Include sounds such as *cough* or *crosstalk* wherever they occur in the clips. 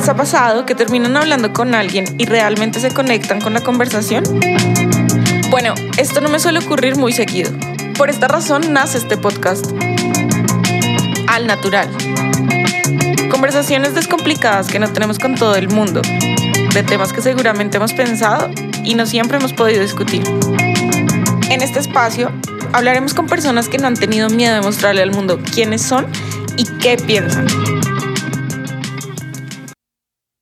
les ha pasado que terminan hablando con alguien y realmente se conectan con la conversación? Bueno, esto no me suele ocurrir muy seguido. Por esta razón nace este podcast. Al natural. Conversaciones descomplicadas que no tenemos con todo el mundo, de temas que seguramente hemos pensado y no siempre hemos podido discutir. En este espacio hablaremos con personas que no han tenido miedo de mostrarle al mundo quiénes son y qué piensan.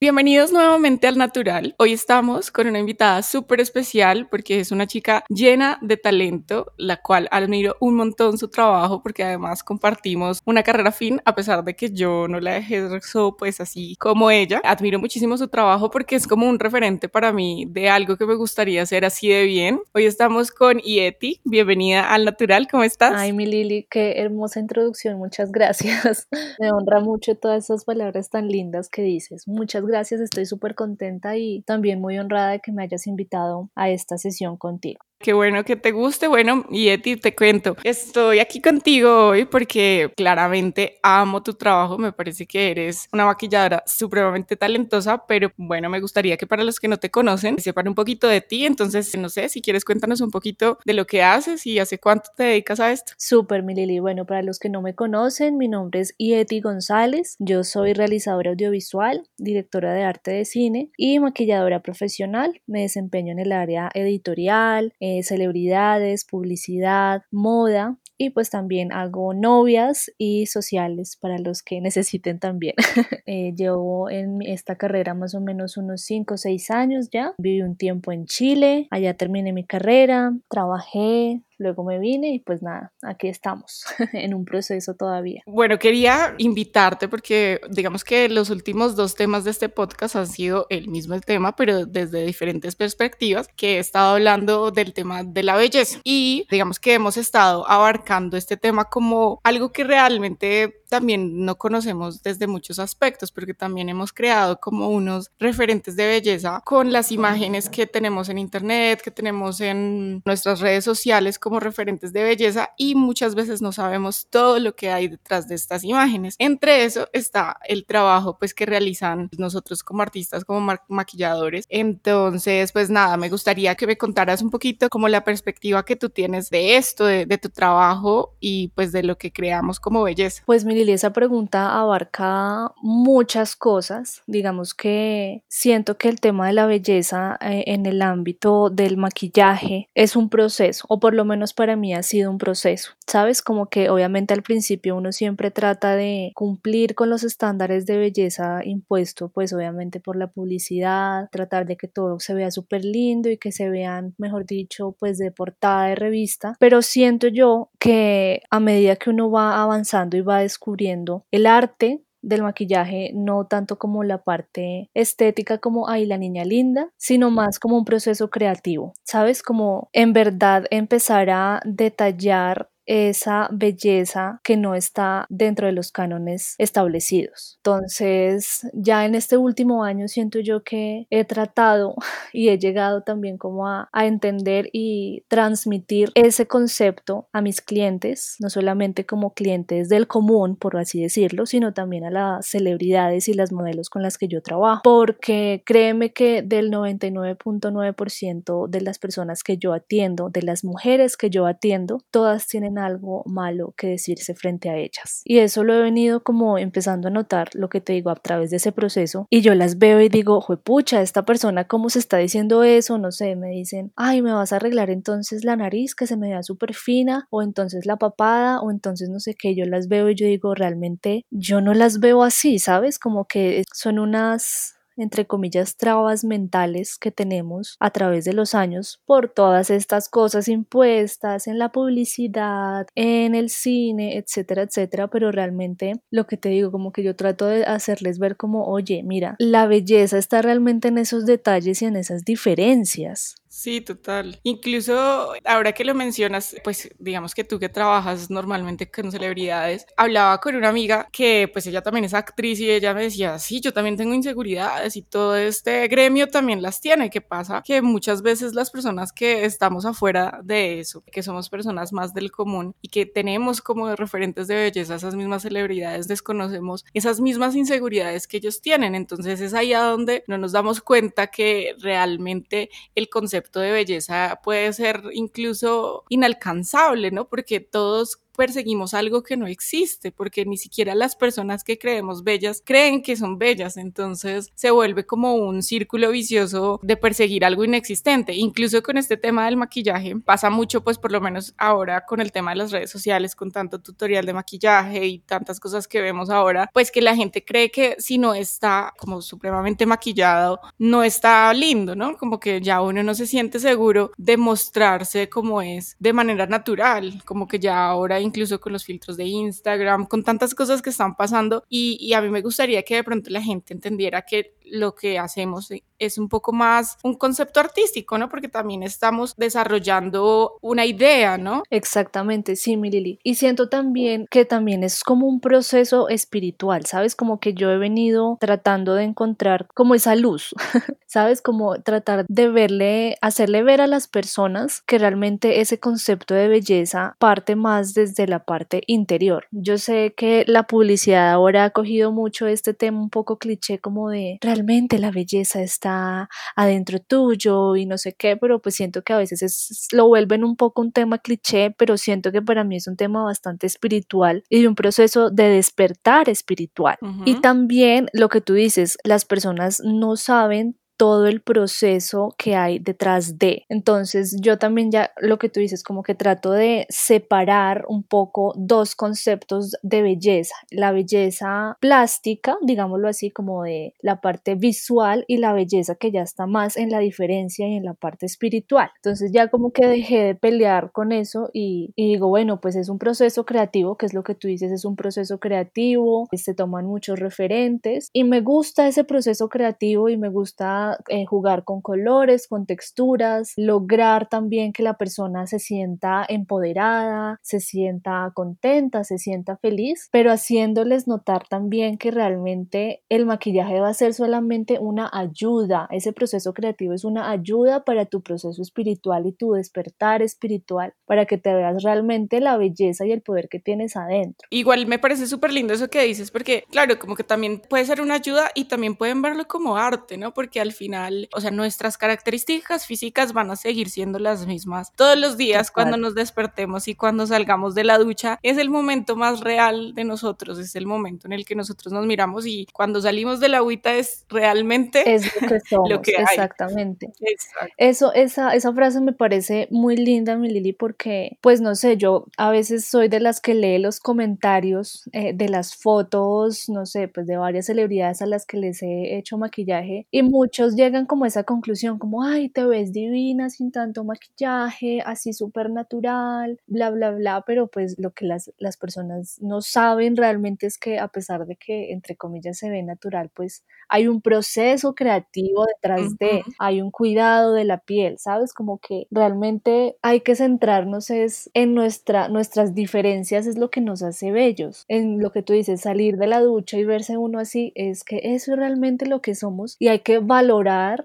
Bienvenidos nuevamente al Natural. Hoy estamos con una invitada súper especial porque es una chica llena de talento, la cual admiro un montón su trabajo porque además compartimos una carrera fin a pesar de que yo no la ejerzo pues así como ella. Admiro muchísimo su trabajo porque es como un referente para mí de algo que me gustaría hacer así de bien. Hoy estamos con Ieti. Bienvenida al Natural. ¿Cómo estás? Ay, mi Lili, qué hermosa introducción. Muchas gracias. *laughs* me honra mucho todas esas palabras tan lindas que dices. Muchas gracias, estoy súper contenta y también muy honrada de que me hayas invitado a esta sesión contigo. Qué bueno que te guste. Bueno, y te cuento. Estoy aquí contigo hoy porque claramente amo tu trabajo. Me parece que eres una maquilladora supremamente talentosa, pero bueno, me gustaría que para los que no te conocen sepan un poquito de ti. Entonces, no sé, si quieres cuéntanos un poquito de lo que haces y hace cuánto te dedicas a esto. Súper, mi Lili. Bueno, para los que no me conocen, mi nombre es Ieti González. Yo soy realizadora audiovisual, directora de arte de cine y maquilladora profesional. Me desempeño en el área editorial, eh, celebridades, publicidad, moda y pues también hago novias y sociales para los que necesiten también. *laughs* eh, llevo en esta carrera más o menos unos 5 o 6 años ya. Viví un tiempo en Chile, allá terminé mi carrera, trabajé, luego me vine y pues nada, aquí estamos *laughs* en un proceso todavía. Bueno, quería invitarte porque digamos que los últimos dos temas de este podcast han sido el mismo tema, pero desde diferentes perspectivas, que he estado hablando del tema de la belleza y digamos que hemos estado abarcando este tema como algo que realmente también no conocemos desde muchos aspectos, porque también hemos creado como unos referentes de belleza con las imágenes que tenemos en internet, que tenemos en nuestras redes sociales como referentes de belleza y muchas veces no sabemos todo lo que hay detrás de estas imágenes. Entre eso está el trabajo pues que realizan nosotros como artistas, como maquilladores. Entonces, pues nada, me gustaría que me contaras un poquito como la perspectiva que tú tienes de esto, de, de tu trabajo y pues de lo que creamos como belleza. Pues mi Lili, esa pregunta abarca muchas cosas. Digamos que siento que el tema de la belleza eh, en el ámbito del maquillaje es un proceso, o por lo menos para mí ha sido un proceso. Sabes, como que obviamente al principio uno siempre trata de cumplir con los estándares de belleza impuestos, pues obviamente por la publicidad, tratar de que todo se vea súper lindo y que se vean, mejor dicho, pues de portada de revista. Pero siento yo que a medida que uno va avanzando y va descubriendo el arte del maquillaje, no tanto como la parte estética como, ay, la niña linda, sino más como un proceso creativo, ¿sabes? Como en verdad empezar a detallar esa belleza que no está dentro de los cánones establecidos. Entonces, ya en este último año siento yo que he tratado *laughs* y he llegado también como a, a entender y transmitir ese concepto a mis clientes, no solamente como clientes del común, por así decirlo, sino también a las celebridades y las modelos con las que yo trabajo, porque créeme que del 99.9% de las personas que yo atiendo, de las mujeres que yo atiendo, todas tienen algo malo que decirse frente a ellas. Y eso lo he venido como empezando a notar, lo que te digo, a través de ese proceso. Y yo las veo y digo, pucha, esta persona, ¿cómo se está diciendo eso? No sé, me dicen, ay, me vas a arreglar entonces la nariz que se me vea súper fina, o entonces la papada, o entonces no sé qué. Yo las veo y yo digo, realmente yo no las veo así, ¿sabes? Como que son unas entre comillas, trabas mentales que tenemos a través de los años por todas estas cosas impuestas en la publicidad, en el cine, etcétera, etcétera, pero realmente lo que te digo, como que yo trato de hacerles ver como, oye, mira, la belleza está realmente en esos detalles y en esas diferencias. Sí, total. Incluso ahora que lo mencionas, pues digamos que tú que trabajas normalmente con celebridades, hablaba con una amiga que pues ella también es actriz y ella me decía, sí, yo también tengo inseguridades y todo este gremio también las tiene. ¿Qué pasa? Que muchas veces las personas que estamos afuera de eso, que somos personas más del común y que tenemos como referentes de belleza esas mismas celebridades, desconocemos esas mismas inseguridades que ellos tienen. Entonces es ahí a donde no nos damos cuenta que realmente el concepto de belleza puede ser incluso inalcanzable, ¿no? Porque todos perseguimos algo que no existe, porque ni siquiera las personas que creemos bellas creen que son bellas, entonces se vuelve como un círculo vicioso de perseguir algo inexistente. Incluso con este tema del maquillaje pasa mucho, pues por lo menos ahora con el tema de las redes sociales, con tanto tutorial de maquillaje y tantas cosas que vemos ahora, pues que la gente cree que si no está como supremamente maquillado, no está lindo, ¿no? Como que ya uno no se siente seguro de mostrarse como es de manera natural, como que ya ahora incluso con los filtros de Instagram, con tantas cosas que están pasando y, a mí me gustaría que de pronto la gente entendiera que lo que hacemos es un poco más un concepto artístico, ¿no? Porque también estamos desarrollando una idea, ¿no? Exactamente, sí, mi Lili. Y siento también que también es como un proceso espiritual, ¿sabes? Como que yo he venido tratando de encontrar como esa luz, *laughs* ¿sabes? Como tratar de verle, hacerle ver a las personas que realmente ese concepto de belleza parte más desde la parte interior. Yo sé que la publicidad ahora ha cogido mucho este tema un poco cliché como de realmente la belleza está adentro tuyo y no sé qué, pero pues siento que a veces es, lo vuelven un poco un tema cliché, pero siento que para mí es un tema bastante espiritual y de un proceso de despertar espiritual. Y también lo que tú dices, las personas no saben todo el proceso que hay detrás de. Entonces yo también ya lo que tú dices, como que trato de separar un poco dos conceptos de belleza, la belleza plástica, digámoslo así, como de la parte visual y la belleza que ya está más en la diferencia y en la parte espiritual. Entonces ya como que dejé de pelear con eso y, digo, bueno, pues es un proceso creativo, que es lo que tú dices, es un proceso creativo, se toman muchos referentes y me gusta ese proceso creativo y me gusta eh, jugar con colores, con texturas, lograr también que la persona se sienta empoderada, se sienta contenta, se sienta feliz, pero haciéndoles notar también que realmente el maquillaje va a ser solamente una ayuda, ese proceso creativo es una ayuda para tu proceso espiritual y tu despertar espiritual, para que te veas realmente la belleza y el poder que tienes adentro. Igual me parece súper lindo eso que dices, porque claro, como que también puede ser una ayuda y también pueden verlo como arte, ¿no? Porque al final, o sea, nuestras características físicas van a seguir siendo las mismas todos los días cuando nos despertemos y cuando salgamos de la ducha. Es el momento más real de nosotros, es el momento en el que nosotros nos miramos y cuando salimos de la agüita es realmente es lo que *laughs* somos, lo que exactamente. Eso, esa, esa frase me parece muy linda, mi Lili, porque, pues no sé, yo a veces soy de las que lee los comentarios eh, de las fotos, no sé, pues de varias celebridades a las que les he hecho maquillaje y muchos llegan como a esa conclusión, como, ay, te ves divina sin tanto maquillaje, así súper natural, bla, bla, bla, pero pues lo que las, las personas no saben realmente es que a pesar de que, entre comillas, se ve natural, pues hay un proceso creativo detrás de, hay un cuidado de la piel, ¿sabes? Como que realmente hay que centrarnos es en nuestra, nuestras diferencias, es lo que nos hace bellos, en lo que tú dices, salir de la ducha y verse uno así, es que eso es realmente lo que somos y hay que valorar,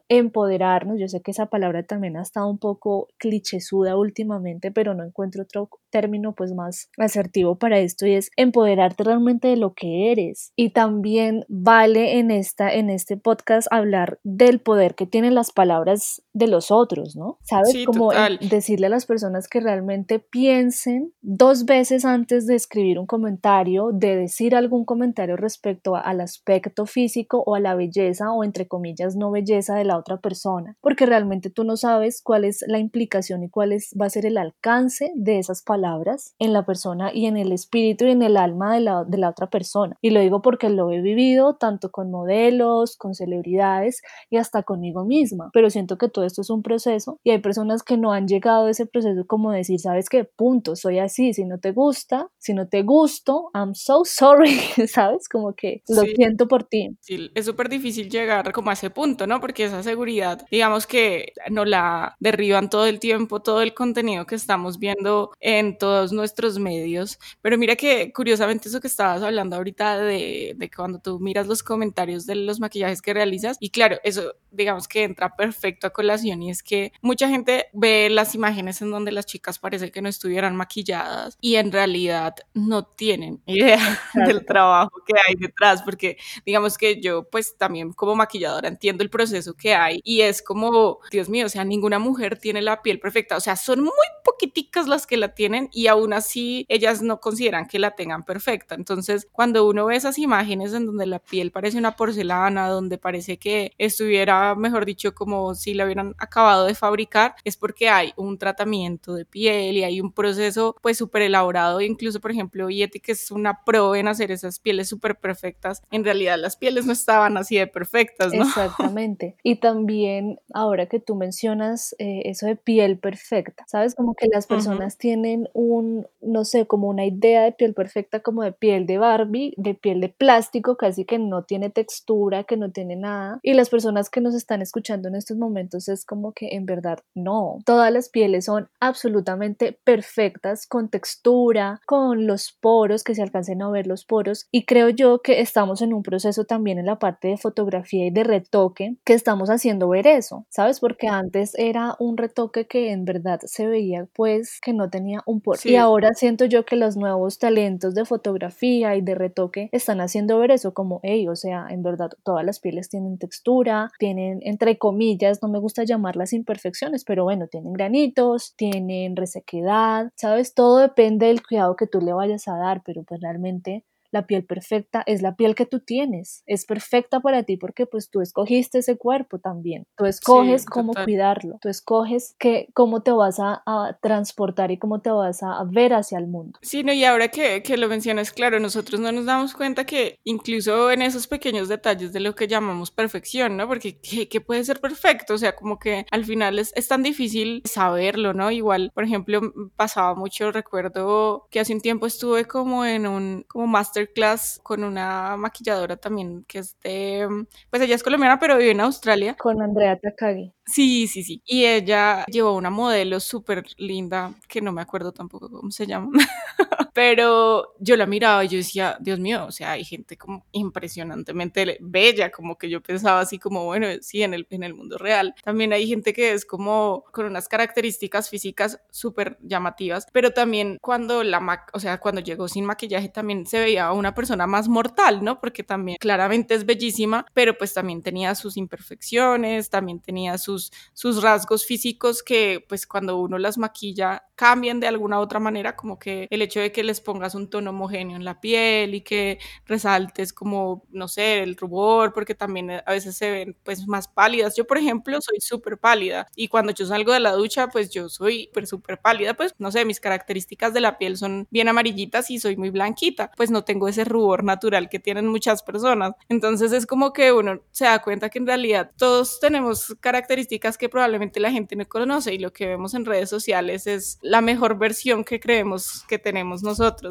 empoderarnos, yo sé que esa palabra también ha estado un poco clichésuda últimamente, pero no encuentro otro término pues más asertivo para esto y es empoderarte realmente de lo que eres y también vale en esta en este podcast hablar del poder que tienen las palabras de los otros, ¿no? ¿Sabes? Como decirle a las personas que realmente piensen dos veces antes de escribir un comentario, de decir algún comentario respecto al aspecto físico o a la belleza o entre comillas no belleza de la otra persona, porque realmente tú no sabes cuál es la implicación y cuál es, va a ser el alcance de esas palabras en la persona y en el espíritu y en el alma de la, de la otra persona. Y lo digo porque lo he vivido tanto con modelos, con celebridades y hasta conmigo misma. Pero siento que todo esto es un proceso y hay personas que no han llegado a ese proceso como decir, sabes qué, punto, soy así, si no te gusta, si no te gusto, I'm so sorry, *laughs* ¿sabes? Como que lo siento por ti. Sí, es súper difícil llegar como a ese punto punto, ¿no? Porque esa seguridad, digamos que no la derriban todo el tiempo, todo el contenido que estamos viendo en todos nuestros medios. Pero mira que curiosamente eso que estabas hablando ahorita de, de cuando tú miras los comentarios de los maquillajes que realizas, y claro, eso digamos que entra perfecto a colación y es que mucha gente ve las imágenes en donde las chicas parece que no estuvieran maquilladas y en realidad no tienen idea *laughs* del trabajo que hay detrás, porque digamos que yo pues también como maquilladora entiendo el proceso que hay y es como, Dios mío, o sea, ninguna mujer tiene la piel perfecta, o sea, son muy poquiticas las que la tienen y aún así ellas no consideran que la tengan perfecta. Entonces, cuando uno ve esas imágenes en donde la piel parece una porcelana, donde parece que estuviera, mejor dicho, como si la hubieran acabado de fabricar, es porque hay un tratamiento de piel y hay un proceso pues súper elaborado, incluso por ejemplo, Yeti que es una pro en hacer esas pieles súper perfectas, en realidad las pieles no estaban así de perfectas, ¿no? Exactamente. Y también ahora que tú mencionas eh, eso de piel perfecta, ¿sabes? Como que las personas tienen un, no sé, como una idea de piel perfecta como de piel de Barbie, de piel de plástico, casi que no tiene textura, que no tiene nada. Y las personas que nos están escuchando en estos momentos es como que en verdad no. Todas las pieles son absolutamente perfectas, con textura, con los poros, que se alcancen a ver los poros. Y creo yo que estamos en un proceso también en la parte de fotografía y de retoque que estamos haciendo ver eso, ¿sabes? Porque antes era un retoque que en verdad se veía pues que no tenía un poro. Y ahora siento yo que los nuevos talentos de fotografía y de retoque están haciendo ver eso como, hey, o sea, en verdad todas las pieles tienen textura, tienen entre comillas, no me gusta llamarlas imperfecciones, pero bueno, tienen granitos, tienen resequedad, ¿sabes? Todo depende del cuidado que tú le vayas a dar, pero pues realmente la piel perfecta es la piel que tú tienes, es perfecta para ti porque pues tú escogiste ese cuerpo también, tú escoges cómo cuidarlo, tú escoges que, cómo te vas a, transportar y cómo te vas a, ver hacia el mundo. Sí, no, y ahora que, que lo mencionas, claro, nosotros no nos damos cuenta que incluso en esos pequeños detalles de lo que llamamos perfección, ¿no? Porque ¿qué, puede ser perfecto? O sea, como que al final es, es tan difícil saberlo, ¿no? Igual, por ejemplo, pasaba mucho, recuerdo que hace un tiempo estuve como en un como master class con una maquilladora también que es de, pues ella es colombiana pero vive en Australia. Con Andrea Takagi. Sí, sí, sí. Y ella llevó una modelo súper linda, que no me acuerdo tampoco cómo se llama, *laughs* pero yo la miraba y yo decía, Dios mío, o sea, hay gente como impresionantemente bella, como que yo pensaba así como, bueno, sí, en el, en el mundo real. También hay gente que es como con unas características físicas súper llamativas, pero también cuando la, o sea, cuando llegó sin maquillaje también se veía una persona más mortal, ¿no? Porque también claramente es bellísima, pero pues también tenía sus imperfecciones, también tenía sus sus, rasgos físicos que pues cuando uno las maquilla cambian de alguna otra manera, como que el hecho de que les pongas un tono homogéneo en la piel y que resaltes como, no sé, el rubor, porque también a veces se ven pues más pálidas. Yo, por ejemplo, soy súper pálida y cuando yo salgo de la ducha, pues yo soy súper, súper pálida, pues no sé, mis características de la piel son bien amarillitas y soy muy blanquita, pues no tengo ese rubor natural que tienen muchas personas. Entonces es como que uno se da cuenta que en realidad todos tenemos características que probablemente la gente no conoce y lo que vemos en redes sociales es la mejor versión que creemos que tenemos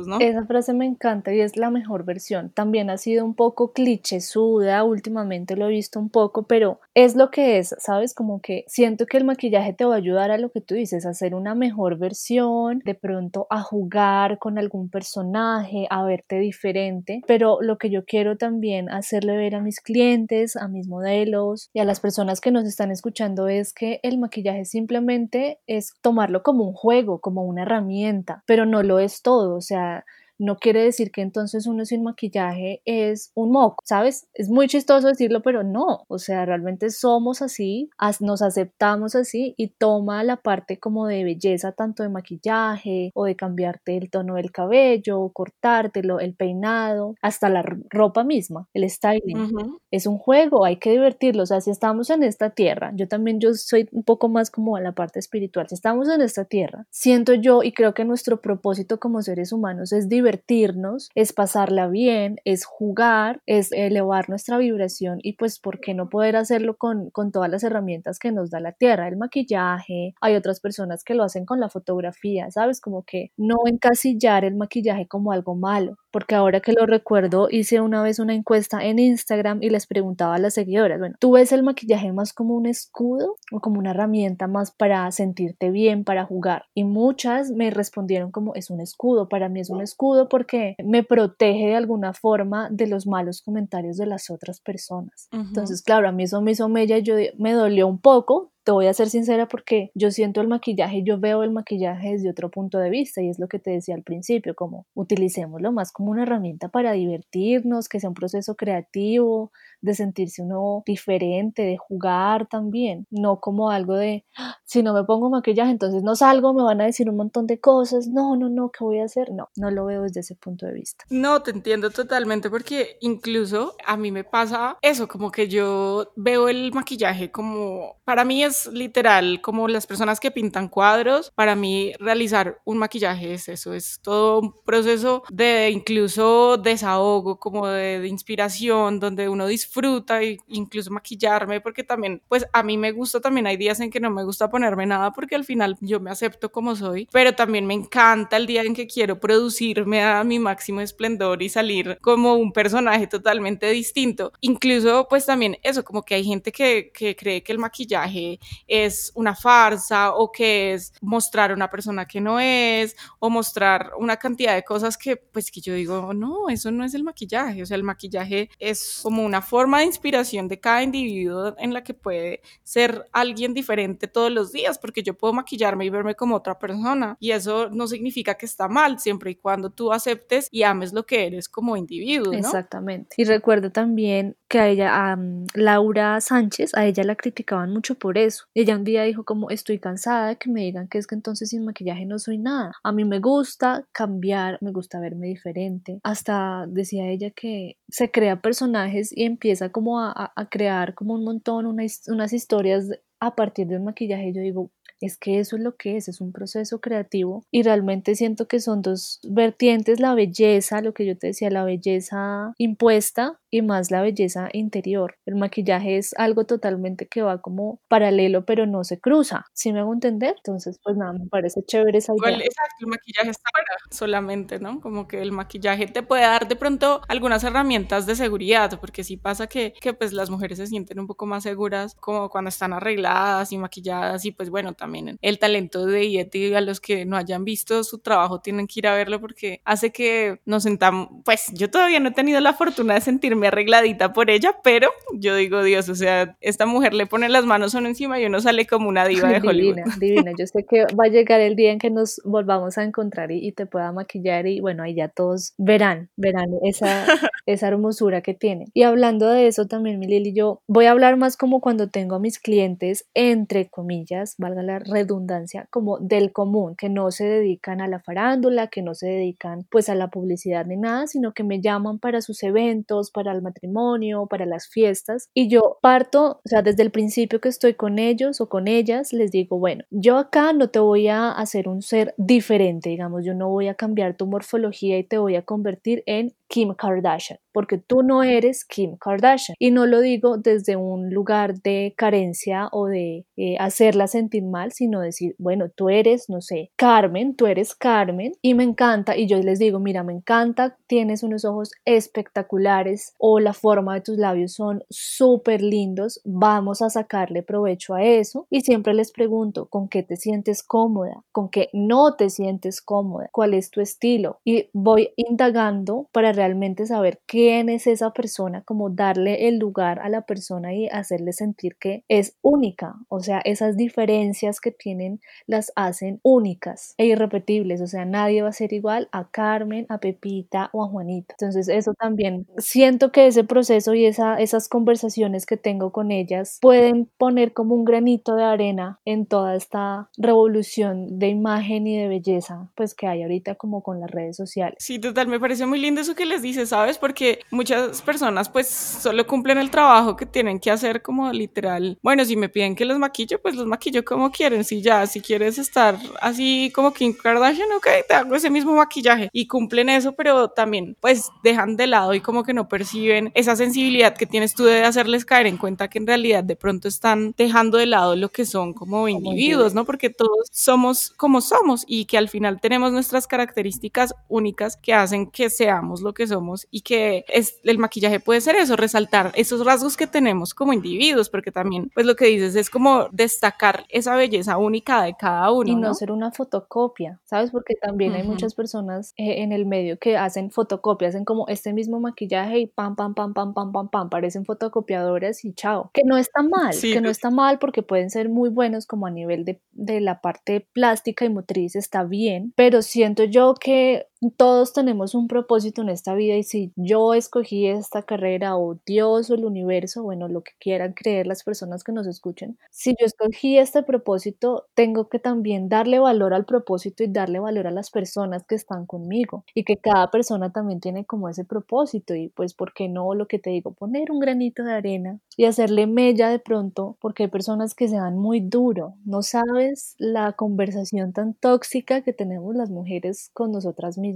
¿no? Esa frase me encanta y es la mejor versión. También ha sido un poco clichésuda, últimamente lo he visto un poco, pero es lo que es, ¿sabes? Como que siento que el maquillaje te va a ayudar a lo que tú dices, a hacer una mejor versión, de pronto a jugar con algún personaje, a verte diferente, pero lo que yo quiero también hacerle ver a mis clientes, a mis modelos y a las personas que nos están escuchando es que el maquillaje simplemente es tomarlo como un juego, como una herramienta, pero no lo es o sea, no quiere decir que entonces uno sin maquillaje es un moco, ¿sabes? Es muy chistoso decirlo, pero no, o sea, realmente somos así, nos aceptamos así y toma la parte como de belleza, tanto de maquillaje o de cambiarte el tono del cabello, cortártelo, el peinado, hasta la ropa misma, el styling. Es un juego, hay que divertirlo, o sea, si estamos en esta tierra, yo también yo soy un poco más como a la parte espiritual, si estamos en esta tierra, siento yo y creo que nuestro propósito como seres humanos es divertir divertirnos, es pasarla bien, es jugar, es elevar nuestra vibración y pues, ¿por qué no poder hacerlo con, con todas las herramientas que nos da la tierra? El maquillaje, hay otras personas que lo hacen con la fotografía, ¿sabes? Como que no encasillar el maquillaje como algo malo, porque ahora que lo recuerdo hice una vez una encuesta en Instagram y les preguntaba a las seguidoras, bueno, ¿tú ves el maquillaje más como un escudo o como una herramienta más para sentirte bien, para jugar? Y muchas me respondieron como es un escudo, para mí es un escudo porque me protege de alguna forma de los malos comentarios de las otras personas. Entonces, claro, a mí eso me hizo mella y yo me dolió un poco, te voy a ser sincera porque yo siento el maquillaje, yo veo el maquillaje desde otro punto de vista y es lo que te decía al principio, como utilicémoslo más como una herramienta para divertirnos, que sea un proceso creativo, de sentirse uno diferente, de jugar también, no como algo de, ah, si no me pongo maquillaje, entonces no salgo, me van a decir un montón de cosas, no, no, no, ¿qué voy a hacer? No, no lo veo desde ese punto de vista. No, te entiendo totalmente porque incluso a mí me pasa eso, como que yo veo el maquillaje como, para mí es literal como las personas que pintan cuadros, para mí realizar un maquillaje es eso, es todo un proceso de incluso desahogo, como de, inspiración, donde uno disfruta fruta e incluso maquillarme, porque también, pues a mí me gusta, también hay días en que no me gusta ponerme nada porque al final yo me acepto como soy, pero también me encanta el día en que quiero producirme a mi máximo esplendor y salir como un personaje totalmente distinto. Incluso, pues también eso, como que hay gente que, que cree que el maquillaje es una farsa o que es mostrar a una persona que no es o mostrar una cantidad de cosas que, pues que yo digo, no, eso no es el maquillaje, o sea, el maquillaje es como una forma de inspiración de cada individuo en la que puede ser alguien diferente todos los días, porque yo puedo maquillarme y verme como otra persona y eso no significa que está mal, siempre y cuando tú aceptes y ames lo que eres como individuo. Exactamente. Y recuerdo también que a ella, a Laura Sánchez, a ella la criticaban mucho por eso. Ella un día dijo como estoy cansada de que me digan que es que entonces sin maquillaje no soy nada. A mí me gusta cambiar, me gusta verme diferente. Hasta decía ella que se crea personajes y empieza como a, a crear como un montón, unas historias a partir de un maquillaje. Yo digo, es que eso es lo que es, es un proceso creativo y realmente siento que son dos vertientes, la belleza, lo que yo te decía, la belleza impuesta y más la belleza interior. El maquillaje es algo totalmente que va como paralelo pero no se cruza, ¿sí me hago entender? Entonces pues nada, me parece chévere esa idea. exacto, el maquillaje está para solamente, ¿no? Como que el maquillaje te puede dar de pronto algunas herramientas de seguridad, porque sí pasa que, que pues las mujeres se sienten un poco más seguras como cuando están arregladas y maquilladas y pues bueno, también el talento de Yeti. A los que no hayan visto su trabajo tienen que ir a verlo porque hace que nos sentamos. Pues yo todavía no he tenido la fortuna de sentirme arregladita por ella, pero yo digo, Dios, o sea, esta mujer le pone las manos uno encima y uno sale como una diva de *laughs* Hollywood. Divina, divina. *laughs* Yo sé que va a llegar el día en que nos volvamos a encontrar y, te pueda maquillar y bueno, ahí ya todos verán, verán esa, *laughs* esa hermosura que tiene. Y hablando de eso también, mi Lili, yo voy a hablar más como cuando tengo a mis clientes, entre comillas, valga la redundancia como del común, que no se dedican a la farándula, que no se dedican pues a la publicidad ni nada, sino que me llaman para sus eventos, para el matrimonio, para las fiestas. Y yo parto, o sea, desde el principio que estoy con ellos o con ellas, les digo, bueno, yo acá no te voy a hacer un ser diferente, digamos, yo no voy a cambiar tu morfología y te voy a convertir en Kim Kardashian, porque tú no eres Kim Kardashian. Y no lo digo desde un lugar de carencia o de eh, hacerla sentir mal, sino decir, bueno, tú eres, no sé, Carmen, tú eres Carmen y me encanta. Y yo les digo, mira, me encanta, tienes unos ojos espectaculares o la forma de tus labios son súper lindos, vamos a sacarle provecho a eso. Y siempre les pregunto, ¿con qué te sientes cómoda? ¿Con qué no te sientes cómoda? ¿Cuál es tu estilo? Y voy indagando para realmente saber quién es esa persona, como darle el lugar a la persona y hacerle sentir que es única, o sea, esas diferencias que tienen las hacen únicas e irrepetibles, o sea, nadie va a ser igual a Carmen, a Pepita o a Juanita. Entonces, eso también siento que ese proceso y esa, esas conversaciones que tengo con ellas pueden poner como un granito de arena en toda esta revolución de imagen y de belleza, pues que hay ahorita como con las redes sociales. Sí, total, me parece muy lindo eso que les dice, ¿sabes? Porque muchas personas pues solo cumplen el trabajo que tienen que hacer como literal. Bueno, si me piden que los maquillo, pues los maquillo como quieren. Si ya, si quieres estar así como Kim Kardashian, ok, te hago ese mismo maquillaje y cumplen eso, pero también pues dejan de lado y como que no perciben esa sensibilidad que tienes tú de hacerles caer en cuenta que en realidad de pronto están dejando de lado lo que son como individuos, ¿no? Porque todos somos como somos y que al final tenemos nuestras características únicas que hacen que seamos lo que somos y que es, el maquillaje puede ser eso, resaltar esos rasgos que tenemos como individuos, porque también, pues lo que dices es como destacar esa belleza única de cada uno. Y no, ser una fotocopia, ¿sabes? Porque también hay muchas personas eh, en el medio que hacen fotocopias, hacen como este mismo maquillaje y pam, pam, pam, pam, pam, pam, pam, parecen fotocopiadoras y chao. Que no está mal, que no está mal porque pueden ser muy buenos como a nivel de, de la parte plástica y motriz, está bien, pero siento yo que todos tenemos un propósito en esta vida y si yo escogí esta carrera o Dios o el universo, bueno, lo que quieran creer las personas que nos escuchen, si yo escogí este propósito, tengo que también darle valor al propósito y darle valor a las personas que están conmigo y que cada persona también tiene como ese propósito y pues, ¿por qué no lo que te digo? Poner un granito de arena y hacerle mella de pronto porque hay personas que se dan muy duro, no sabes la conversación tan tóxica que tenemos las mujeres con nosotras mismas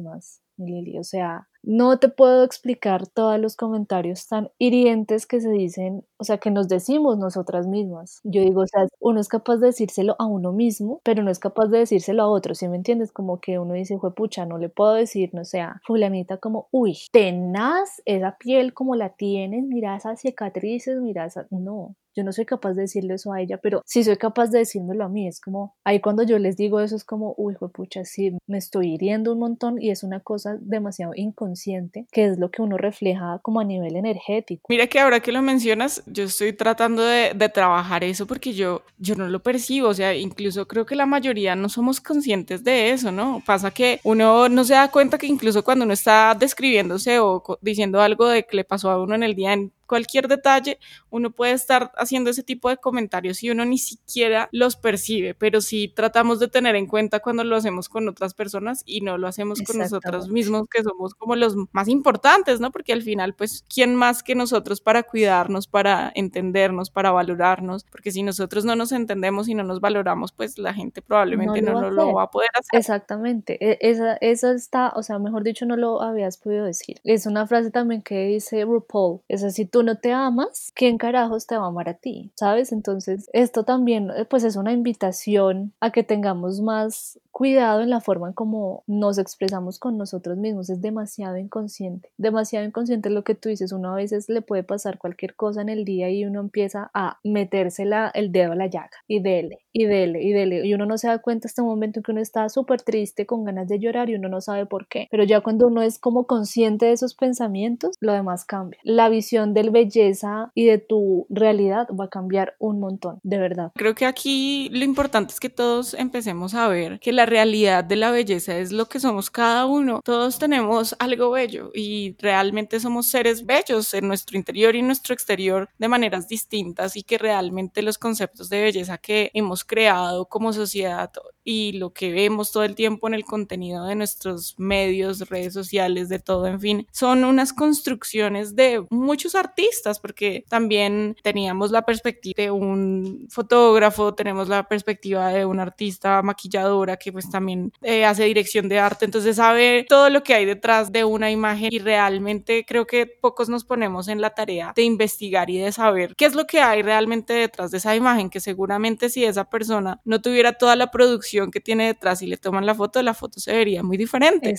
O sea, no te puedo explicar todos los comentarios tan hirientes que se dicen, o sea, que nos decimos nosotras mismas. Yo digo, o sea, uno es capaz de decírselo a uno mismo, pero no es capaz de decírselo a otro, ¿sí me entiendes? Como que uno dice, pucha, no le puedo decir, no sea, fulanita como, uy, tenaz esa piel como la tienes, mira esas cicatrices, mira esas... No, yo no soy capaz de decirle eso a ella, pero sí soy capaz de decírmelo a mí. Es como, ahí cuando yo les digo eso es como, uy, pucha, sí, me estoy hiriendo un montón y es una cosa demasiado inconsciente, que es lo que uno refleja como a nivel energético. Mira que ahora que lo mencionas, yo estoy tratando de, de trabajar eso porque yo, yo no lo percibo, o sea, incluso creo que la mayoría no somos conscientes de eso, ¿no? Pasa que uno no se da cuenta que incluso cuando uno está describiéndose o diciendo algo de que le pasó a uno en el día cualquier detalle, uno puede estar haciendo ese tipo de comentarios y uno ni siquiera los percibe, pero sí tratamos de tener en cuenta cuando lo hacemos con otras personas y no lo hacemos con nosotros mismos, que somos como los más importantes, ¿no? Porque al final, pues, ¿quién más que nosotros para cuidarnos, para entendernos, para valorarnos? Porque si nosotros no nos entendemos y no nos valoramos, pues la gente probablemente no, lo, lo, va a poder hacer. Exactamente, e, esa, esa está, o sea, mejor dicho, no lo habías podido decir. Es una frase también que dice RuPaul, es así, tú no te amas, ¿quién carajos te va a amar a ti? ¿Sabes? Entonces, esto también eh, pues es una invitación a que tengamos más cuidado en la forma en cómo nos expresamos con nosotros mismos. Es demasiado inconsciente, demasiado inconsciente lo que tú dices. Uno a veces le puede pasar cualquier cosa en el día y uno empieza a meterse el dedo a la llaga y dele, y dele, y dele. Y uno no se da cuenta hasta un momento en que uno está súper triste, con ganas de llorar y uno no sabe por qué. Pero ya cuando uno es como consciente de esos pensamientos, lo demás cambia. La visión del belleza y de tu realidad va a cambiar un montón, de verdad. Creo que aquí lo importante es que todos empecemos a ver que la realidad de la belleza es lo que somos cada uno. Todos tenemos algo bello y realmente somos seres bellos en nuestro interior y nuestro exterior de maneras distintas y que realmente los conceptos de belleza que hemos creado como sociedad y lo que vemos todo el tiempo en el contenido de nuestros medios, redes sociales, de todo, en fin, son unas construcciones de muchos artistas, porque también teníamos la perspectiva de un fotógrafo, tenemos la perspectiva de un artista maquilladora que pues también eh, hace dirección de arte, entonces sabe todo lo que hay detrás de una imagen y realmente creo que pocos nos ponemos en la tarea de investigar y de saber qué es lo que hay realmente detrás de esa imagen, que seguramente si esa persona no tuviera toda la producción, que tiene detrás y le toman la foto, la foto se vería muy diferente.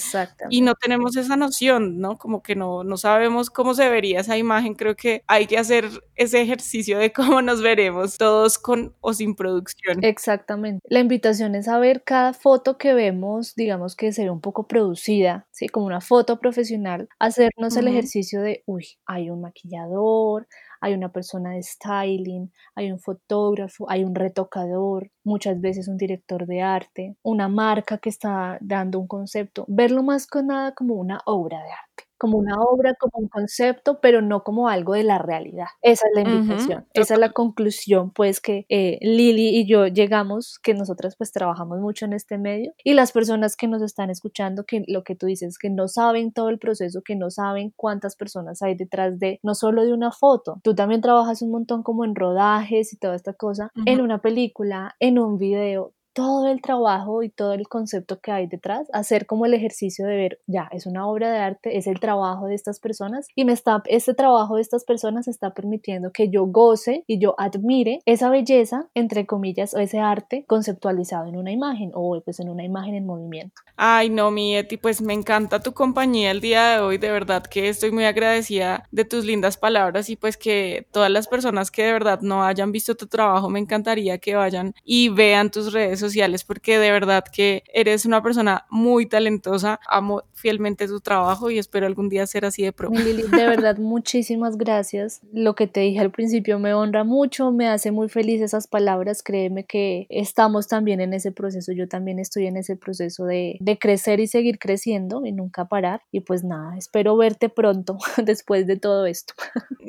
Y no tenemos esa noción, ¿no? Como que no, no sabemos cómo se vería esa imagen. Creo que hay que hacer ese ejercicio de cómo nos veremos todos con o sin producción. Exactamente. La invitación es a ver cada foto que vemos, digamos que se ve un poco producida, ¿sí? Como una foto profesional, hacernos el ejercicio de, uy, hay un maquillador, hay una persona de styling, hay un fotógrafo, hay un retocador, muchas veces un director de arte, una marca que está dando un concepto, verlo más que nada como una obra de arte como una obra, como un concepto, pero no como algo de la realidad. Esa es la invitación, esa es la conclusión, pues que eh, Lili y yo llegamos, que nosotras pues trabajamos mucho en este medio y las personas que nos están escuchando, que lo que tú dices, que no saben todo el proceso, que no saben cuántas personas hay detrás de, no solo de una foto, tú también trabajas un montón como en rodajes y toda esta cosa, en una película, en un video, todo el trabajo y todo el concepto que hay detrás, hacer como el ejercicio de ver, ya, es una obra de arte, es el trabajo de estas personas y me está, este trabajo de estas personas está permitiendo que yo goce y yo admire esa belleza, entre comillas, o ese arte conceptualizado en una imagen o pues en una imagen en movimiento. Ay, no, mi Eti, pues me encanta tu compañía el día de hoy, de verdad que estoy muy agradecida de tus lindas palabras y pues que todas las personas que de verdad no hayan visto tu trabajo, me encantaría que vayan y vean tus redes sociales porque de verdad que eres una persona muy talentosa, amo fielmente tu trabajo y espero algún día ser así de pro. Lili, de *laughs* verdad muchísimas gracias. Lo que te dije al principio me honra mucho, me hace muy feliz esas palabras, créeme que estamos también en ese proceso, yo también estoy en ese proceso de, de crecer y seguir creciendo y nunca parar y pues nada, espero verte pronto *laughs* después de todo esto.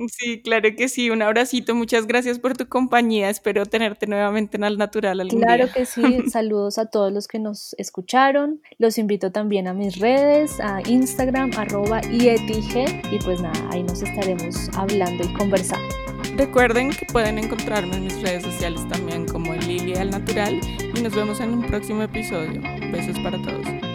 Sí, claro que sí, un abracito, muchas gracias por tu compañía, espero tenerte nuevamente en Al Natural algún claro día. que sí, saludos a todos los que nos escucharon. Los invito también a mis redes, a Instagram, arroba IETIG. Y pues nada, ahí nos estaremos hablando y conversando. Recuerden que pueden encontrarme en mis redes sociales también como Lilia al Natural y nos vemos en un próximo episodio. Besos para todos.